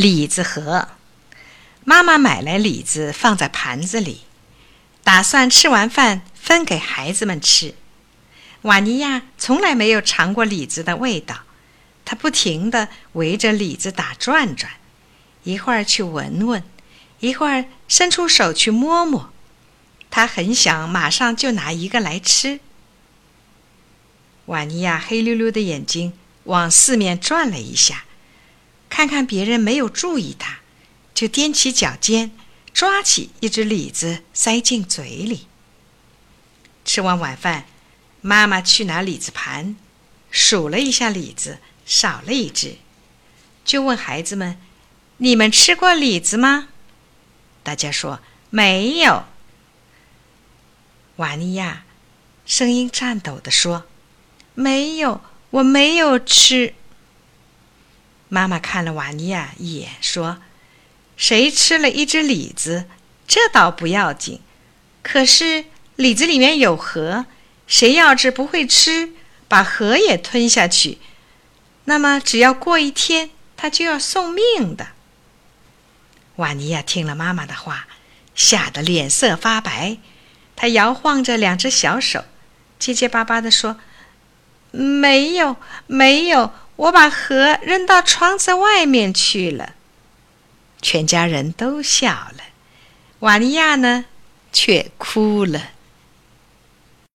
李子盒。妈妈买来李子放在盘子里，打算吃完饭分给孩子们吃。瓦尼亚从来没有尝过李子的味道，他不停地围着李子打转转，一会儿去闻闻，一会儿伸出手去摸摸。他很想马上就拿一个来吃。瓦尼亚黑溜溜的眼睛往四面转了一下，看看别人没有注意他，就踮起脚尖，抓起一只李子塞进嘴里。吃完晚饭，妈妈去拿李子盘，数了一下李子，少了一只，就问孩子们：“你们吃过李子吗？”大家说：“没有。”瓦尼亚声音颤抖地说。没有，我没有吃。妈妈看了瓦尼亚一眼，说：“谁吃了一只李子，这倒不要紧。可是李子里面有核，谁要是不会吃，把核也吞下去，那么只要过一天，他就要送命的。”瓦尼亚听了妈妈的话，吓得脸色发白，他摇晃着两只小手，结结巴巴地说。没有，没有，我把盒扔到窗子外面去了。全家人都笑了，瓦尼亚呢，却哭了。